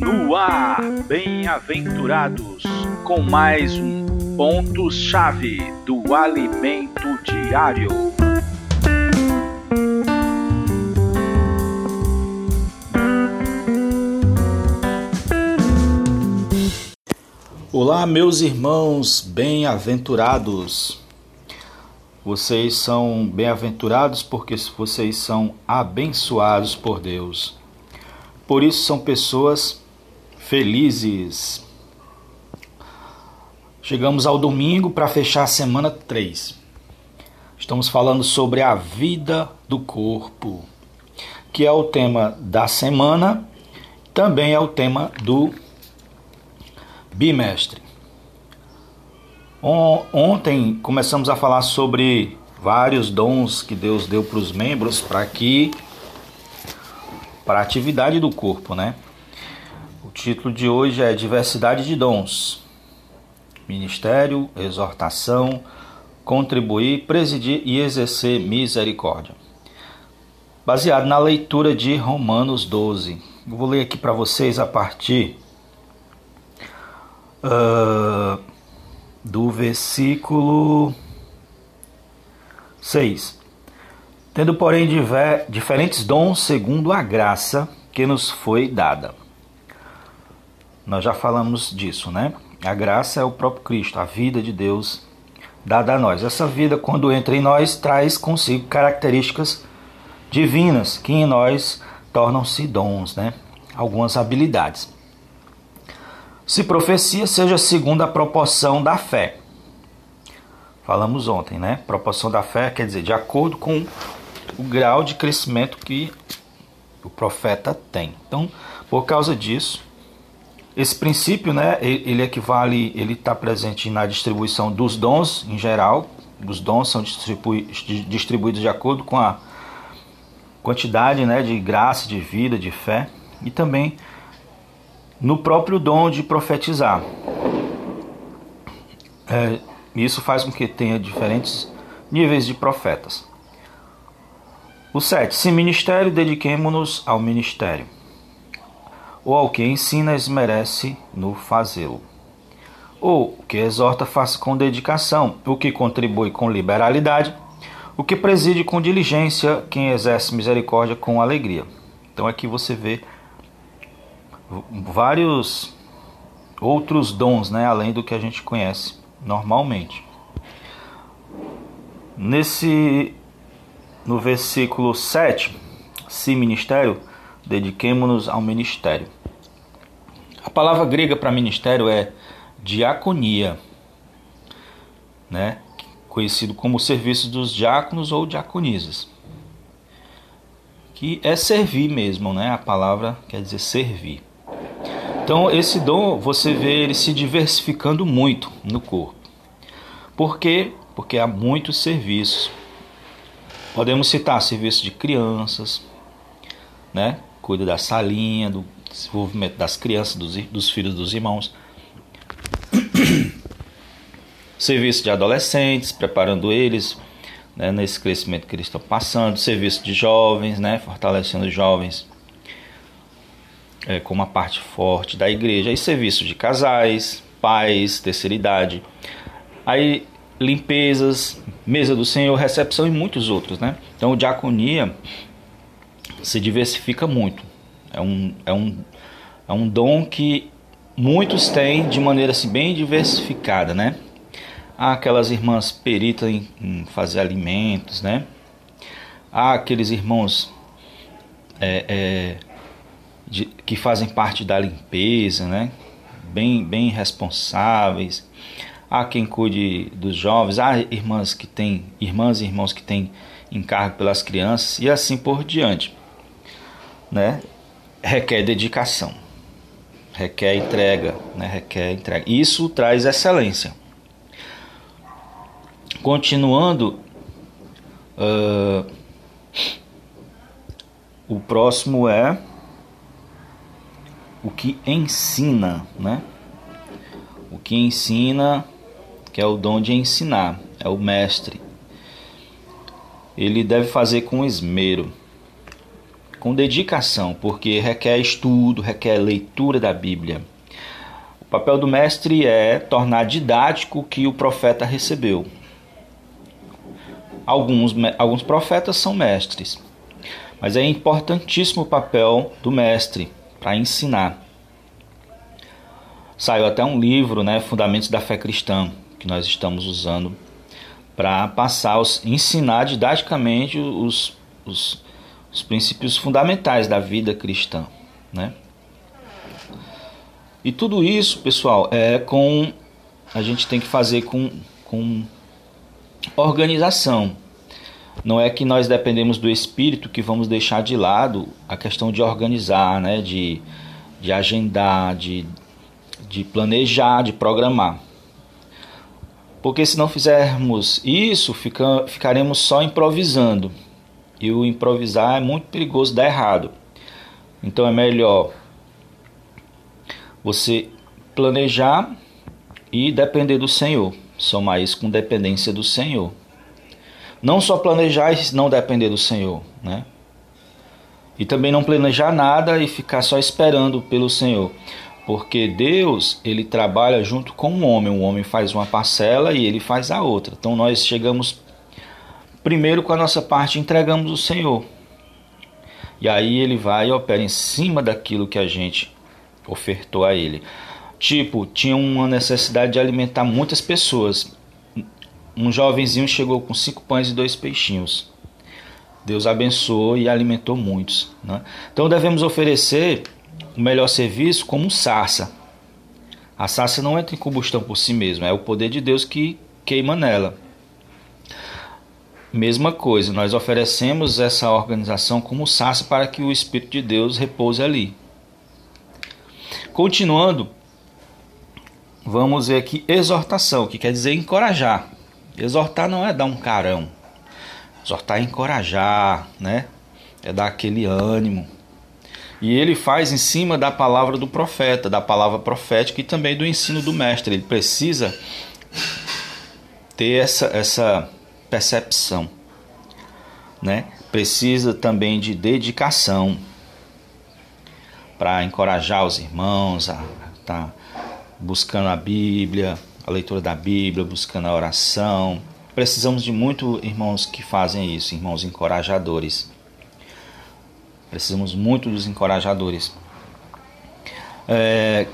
No ar, bem-aventurados, com mais um ponto-chave do alimento diário. Olá, meus irmãos bem-aventurados. Vocês são bem-aventurados porque vocês são abençoados por Deus. Por isso são pessoas felizes. Chegamos ao domingo para fechar a semana 3. Estamos falando sobre a vida do corpo, que é o tema da semana, também é o tema do bimestre. Ontem começamos a falar sobre vários dons que Deus deu para os membros para que para a atividade do corpo, né? O título de hoje é Diversidade de dons. Ministério, exortação, contribuir, presidir e exercer misericórdia. Baseado na leitura de Romanos 12. Eu vou ler aqui para vocês a partir uh, do versículo 6. Tendo, porém, diver, diferentes dons segundo a graça que nos foi dada. Nós já falamos disso, né? A graça é o próprio Cristo, a vida de Deus dada a nós. Essa vida, quando entra em nós, traz consigo características divinas que em nós tornam-se dons, né? Algumas habilidades. Se profecia, seja segundo a proporção da fé. Falamos ontem, né? Proporção da fé quer dizer de acordo com o grau de crescimento que o profeta tem. Então, por causa disso, esse princípio, né, ele equivale, ele está presente na distribuição dos dons em geral. Os dons são distribuídos de acordo com a quantidade, né, de graça, de vida, de fé e também no próprio dom de profetizar. É, isso faz com que tenha diferentes níveis de profetas. O 7. Se ministério, dediquemo-nos ao ministério. Ou ao que ensina, esmerece no fazê-lo. Ou o que exorta, faz com dedicação. O que contribui com liberalidade. O que preside com diligência. Quem exerce misericórdia com alegria. Então aqui você vê vários outros dons, né, além do que a gente conhece normalmente. Nesse no versículo 7, se ministério, dediquemo-nos ao ministério. A palavra grega para ministério é diaconia, né? conhecido como serviço dos diáconos ou diaconisas, que é servir mesmo, né? A palavra quer dizer servir. Então, esse dom, você vê ele se diversificando muito no corpo. Por quê? Porque há muitos serviços. Podemos citar serviço de crianças, né? Cuida da salinha, do desenvolvimento das crianças, dos, dos filhos dos irmãos. serviço de adolescentes, preparando eles né, nesse crescimento que eles estão passando. Serviço de jovens, né? Fortalecendo os jovens é, como a parte forte da igreja. Aí serviço de casais, pais, terceira idade. Aí limpezas, mesa do Senhor, recepção e muitos outros, né? Então, diaconia se diversifica muito. É um, é um, é um dom que muitos têm de maneira assim, bem diversificada, né? Há aquelas irmãs peritas em, em fazer alimentos, né? Há aqueles irmãos é, é, de, que fazem parte da limpeza, né? bem, bem responsáveis. Há quem cuide dos jovens, há irmãs que têm, irmãs e irmãos que têm encargo pelas crianças e assim por diante. Né? Requer dedicação, requer entrega, né? requer entrega. Isso traz excelência. Continuando, uh, o próximo é o que ensina, né? O que ensina, que é o dom de ensinar, é o mestre. Ele deve fazer com esmero. com dedicação, porque requer estudo, requer leitura da Bíblia. O papel do mestre é tornar didático o que o profeta recebeu. Alguns, alguns profetas são mestres, mas é importantíssimo o papel do mestre para ensinar. Saiu até um livro, né, Fundamentos da Fé Cristã, que nós estamos usando para passar, os, ensinar didaticamente os, os, os princípios fundamentais da vida cristã, né? E tudo isso, pessoal, é com a gente tem que fazer com, com organização. Não é que nós dependemos do espírito que vamos deixar de lado a questão de organizar, né, de, de agendar, de, de planejar, de programar. Porque se não fizermos isso, fica, ficaremos só improvisando. E o improvisar é muito perigoso dar errado. Então é melhor você planejar e depender do Senhor. Somar isso com dependência do Senhor. Não só planejar e não depender do Senhor, né? E também não planejar nada e ficar só esperando pelo Senhor. Porque Deus, ele trabalha junto com o homem. O homem faz uma parcela e ele faz a outra. Então nós chegamos primeiro com a nossa parte, entregamos o Senhor. E aí ele vai e opera em cima daquilo que a gente ofertou a ele. Tipo, tinha uma necessidade de alimentar muitas pessoas. Um jovenzinho chegou com cinco pães e dois peixinhos. Deus abençoou e alimentou muitos. Né? Então devemos oferecer o melhor serviço como sarça. A sarça não entra em combustão por si mesma, é o poder de Deus que queima nela. Mesma coisa, nós oferecemos essa organização como sarça para que o Espírito de Deus repouse ali. Continuando, vamos ver aqui exortação, que quer dizer encorajar. Exortar não é dar um carão. Exortar é encorajar, né? É dar aquele ânimo. E ele faz em cima da palavra do profeta, da palavra profética e também do ensino do mestre. Ele precisa ter essa, essa percepção, né? Precisa também de dedicação para encorajar os irmãos a estar tá buscando a Bíblia, a leitura da Bíblia, buscando a oração. Precisamos de muito irmãos que fazem isso, irmãos encorajadores. Precisamos muito dos encorajadores. É,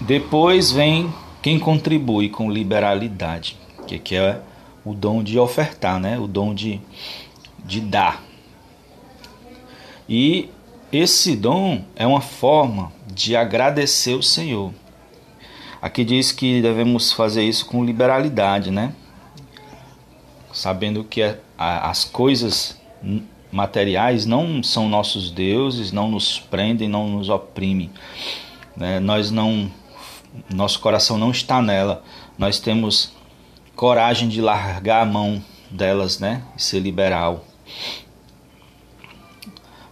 depois vem quem contribui com liberalidade, que, que é o dom de ofertar, né? o dom de, de dar. E esse dom é uma forma de agradecer o Senhor. Aqui diz que devemos fazer isso com liberalidade, né? Sabendo que é, as coisas materiais não são nossos deuses, não nos prendem, não nos oprimem. Né? Nós não, nosso coração não está nela. Nós temos coragem de largar a mão delas, né? E ser liberal.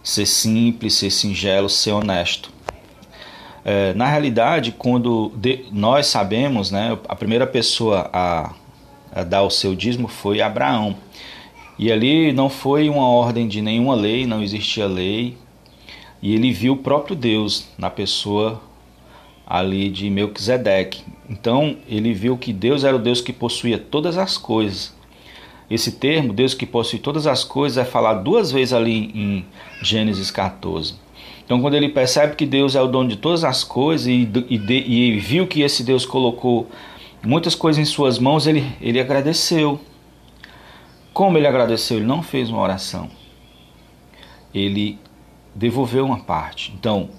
Ser simples, ser singelo, ser honesto. É, na realidade, quando de, nós sabemos, né, a primeira pessoa a, a dar o seu dízimo foi Abraão. E ali não foi uma ordem de nenhuma lei, não existia lei. E ele viu o próprio Deus na pessoa ali de Melquisedeque. Então ele viu que Deus era o Deus que possuía todas as coisas. Esse termo, Deus que possui todas as coisas, é falado duas vezes ali em Gênesis 14. Então, quando ele percebe que Deus é o dono de todas as coisas e, e, e viu que esse Deus colocou muitas coisas em suas mãos, ele, ele agradeceu. Como ele agradeceu? Ele não fez uma oração. Ele devolveu uma parte. Então,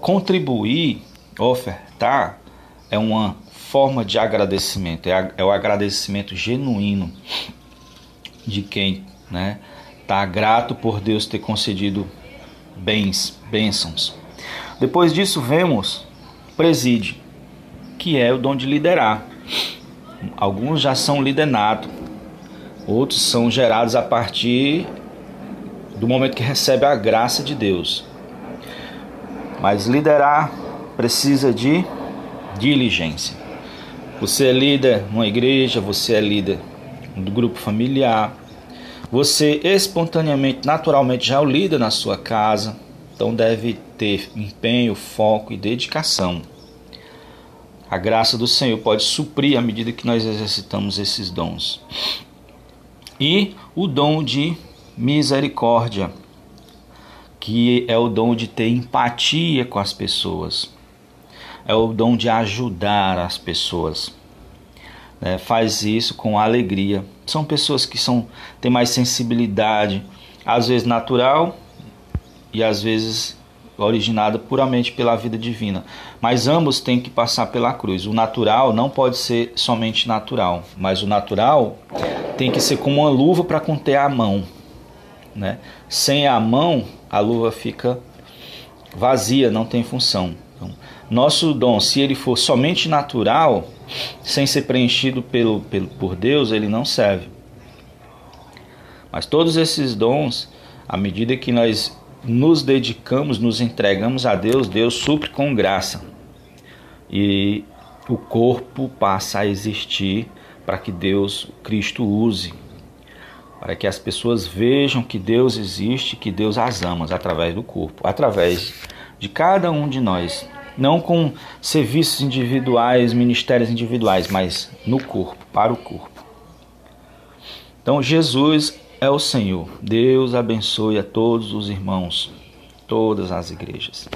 contribuir, ofertar, é uma forma de agradecimento. É, é o agradecimento genuíno de quem né, está grato por Deus ter concedido bens, bênçãos. Depois disso, vemos preside, que é o dom de liderar. Alguns já são lidenados, Outros são gerados a partir do momento que recebe a graça de Deus. Mas liderar precisa de diligência. Você é líder numa igreja, você é líder do grupo familiar, Você espontaneamente, naturalmente já é o líder na sua casa, então deve ter empenho, foco e dedicação. A graça do Senhor pode suprir à medida que nós exercitamos esses dons. E o dom de misericórdia, que é o dom de ter empatia com as pessoas, é o dom de ajudar as pessoas. É, faz isso com alegria. São pessoas que são, têm mais sensibilidade, às vezes natural e às vezes originada puramente pela vida divina. Mas ambos têm que passar pela cruz. O natural não pode ser somente natural, mas o natural tem que ser como uma luva para conter a mão. Né? Sem a mão, a luva fica vazia, não tem função. Então, nosso dom, se ele for somente natural, sem ser preenchido pelo, pelo, por Deus, ele não serve. Mas todos esses dons, à medida que nós nos dedicamos, nos entregamos a Deus, Deus supre com graça. E o corpo passa a existir para que Deus, Cristo, use. Para que as pessoas vejam que Deus existe, que Deus as ama através do corpo, através de cada um de nós. Não com serviços individuais, ministérios individuais, mas no corpo, para o corpo. Então, Jesus é o Senhor. Deus abençoe a todos os irmãos, todas as igrejas.